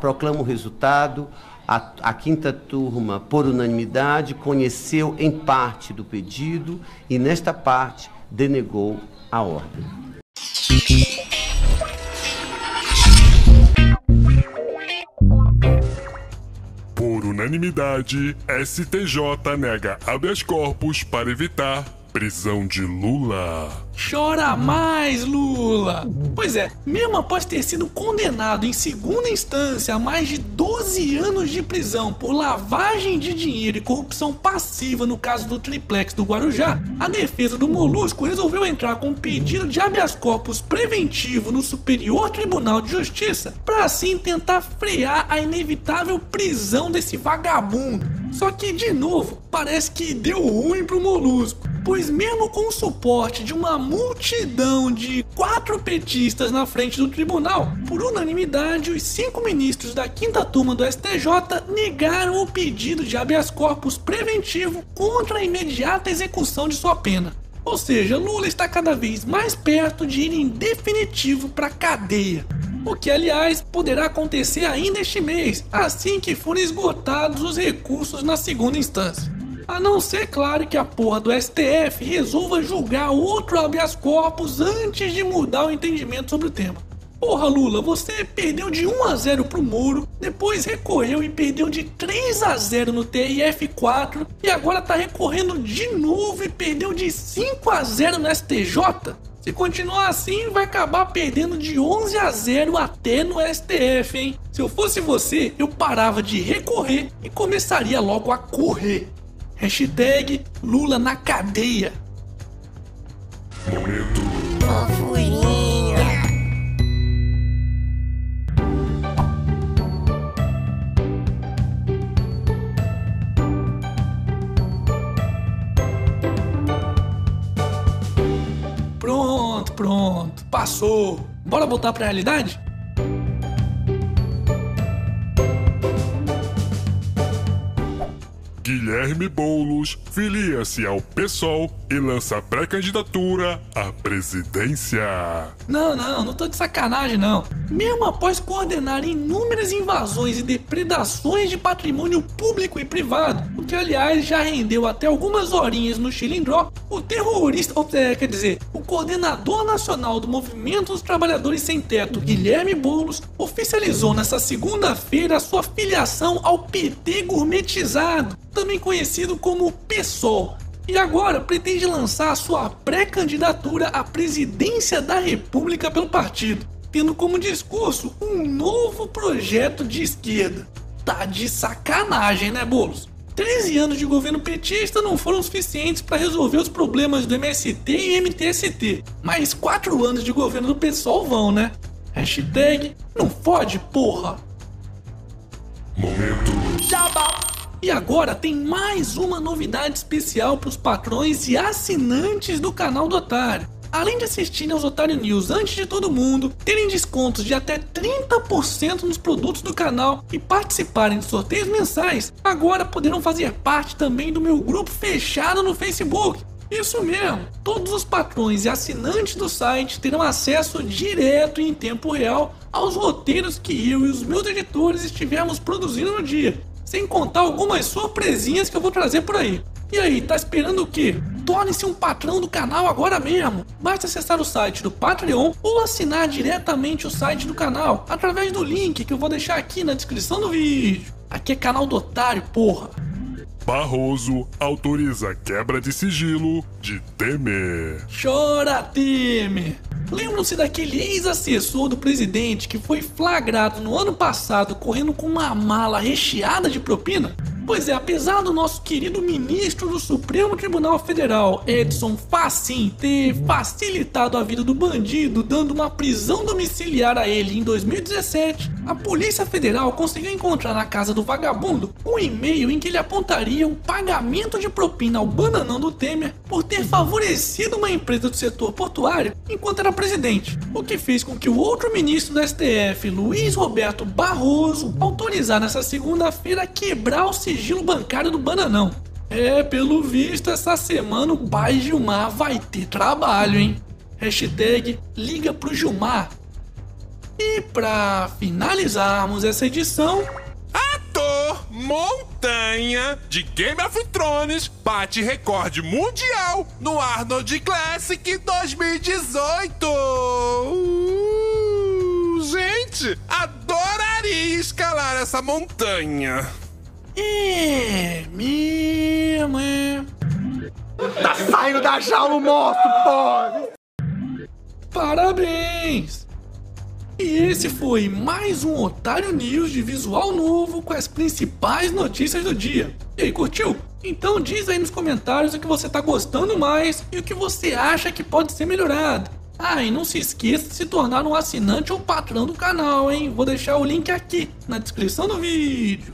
Proclamo o resultado. A, a, quinta turma, por unanimidade, conheceu em parte do pedido e, nesta parte, denegou a ordem. Por unanimidade, STJ nega habeas corpus para evitar prisão de Lula. Chora mais, Lula! Pois é, mesmo após ter sido condenado em segunda instância a mais de 12 anos de prisão por lavagem de dinheiro e corrupção passiva no caso do triplex do Guarujá, a defesa do Molusco resolveu entrar com um pedido de habeas corpus preventivo no Superior Tribunal de Justiça para assim tentar frear a inevitável prisão desse vagabundo. Só que, de novo, parece que deu ruim pro Molusco pois mesmo com o suporte de uma multidão de quatro petistas na frente do tribunal, por unanimidade, os cinco ministros da quinta turma do STJ negaram o pedido de habeas corpus preventivo contra a imediata execução de sua pena. Ou seja, Lula está cada vez mais perto de ir em definitivo para cadeia. O que, aliás, poderá acontecer ainda este mês, assim que forem esgotados os recursos na segunda instância. A não ser, claro, que a porra do STF resolva julgar outro habeas corpus antes de mudar o entendimento sobre o tema. Porra, Lula, você perdeu de 1 a 0 pro Moro, depois recorreu e perdeu de 3 a 0 no TRF4 e agora tá recorrendo de novo e perdeu de 5 a 0 no STJ? Se continuar assim, vai acabar perdendo de 11 a 0 até no STF, hein? Se eu fosse você, eu parava de recorrer e começaria logo a correr. Hashtag Lula na cadeia. Momento. Fofurinha. Pronto, pronto. Passou. Bora voltar pra realidade? Guilherme Boulos filia-se ao PSOL e lança pré-candidatura à presidência. Não, não, não tô de sacanagem não. Mesmo após coordenar inúmeras invasões e depredações de patrimônio público e privado, o que aliás já rendeu até algumas horinhas no Chilindró, o terrorista, ou, é, quer dizer, o coordenador nacional do Movimento dos Trabalhadores Sem Teto, Guilherme Boulos, oficializou nessa segunda-feira sua filiação ao PT gourmetizado, também conhecido como PSOL, e agora pretende lançar sua pré-candidatura à presidência da República pelo partido, tendo como discurso um novo projeto de esquerda. Tá de sacanagem, né, Bolos? 13 anos de governo petista não foram suficientes para resolver os problemas do MST e MTST, mas 4 anos de governo do PSOL vão, né? Hashtag não fode, porra! Momento. E agora tem mais uma novidade especial para os patrões e assinantes do canal do Otário. Além de assistirem aos Otário News antes de todo mundo, terem descontos de até 30% nos produtos do canal e participarem de sorteios mensais, agora poderão fazer parte também do meu grupo fechado no Facebook. Isso mesmo, todos os patrões e assinantes do site terão acesso direto e em tempo real aos roteiros que eu e os meus editores estivermos produzindo no dia sem contar algumas surpresinhas que eu vou trazer por aí. E aí, tá esperando o quê? Torne-se um patrão do canal agora mesmo. Basta acessar o site do Patreon ou assinar diretamente o site do canal através do link que eu vou deixar aqui na descrição do vídeo. Aqui é canal do Otário, porra. Barroso autoriza quebra de sigilo de Temer. Chora, Temer! Lembram-se daquele ex-assessor do presidente que foi flagrado no ano passado correndo com uma mala recheada de propina? Pois é, apesar do nosso querido ministro do Supremo Tribunal Federal, Edson Fachin, ter facilitado a vida do bandido dando uma prisão domiciliar a ele em 2017, a Polícia Federal conseguiu encontrar na casa do vagabundo um e-mail em que ele apontaria um pagamento de propina ao bananão do Temer por ter favorecido uma empresa do setor portuário enquanto era presidente, o que fez com que o outro ministro do STF, Luiz Roberto Barroso, autorizasse nessa segunda-feira quebrar o bancário do bananão. É, pelo visto, essa semana o pai Gilmar vai ter trabalho, hein? Hashtag liga pro Gilmar. E para finalizarmos essa edição, Ator Montanha de Game of Thrones bate recorde mundial no Arnold Classic 2018. Uh, gente, adoraria escalar essa montanha. É mesmo, é. Tá saindo da jaula o monstro, pô! Parabéns! E esse foi mais um Otário News de visual novo com as principais notícias do dia. E aí, curtiu? Então diz aí nos comentários o que você tá gostando mais e o que você acha que pode ser melhorado. Ah, e não se esqueça de se tornar um assinante ou patrão do canal, hein? Vou deixar o link aqui na descrição do vídeo.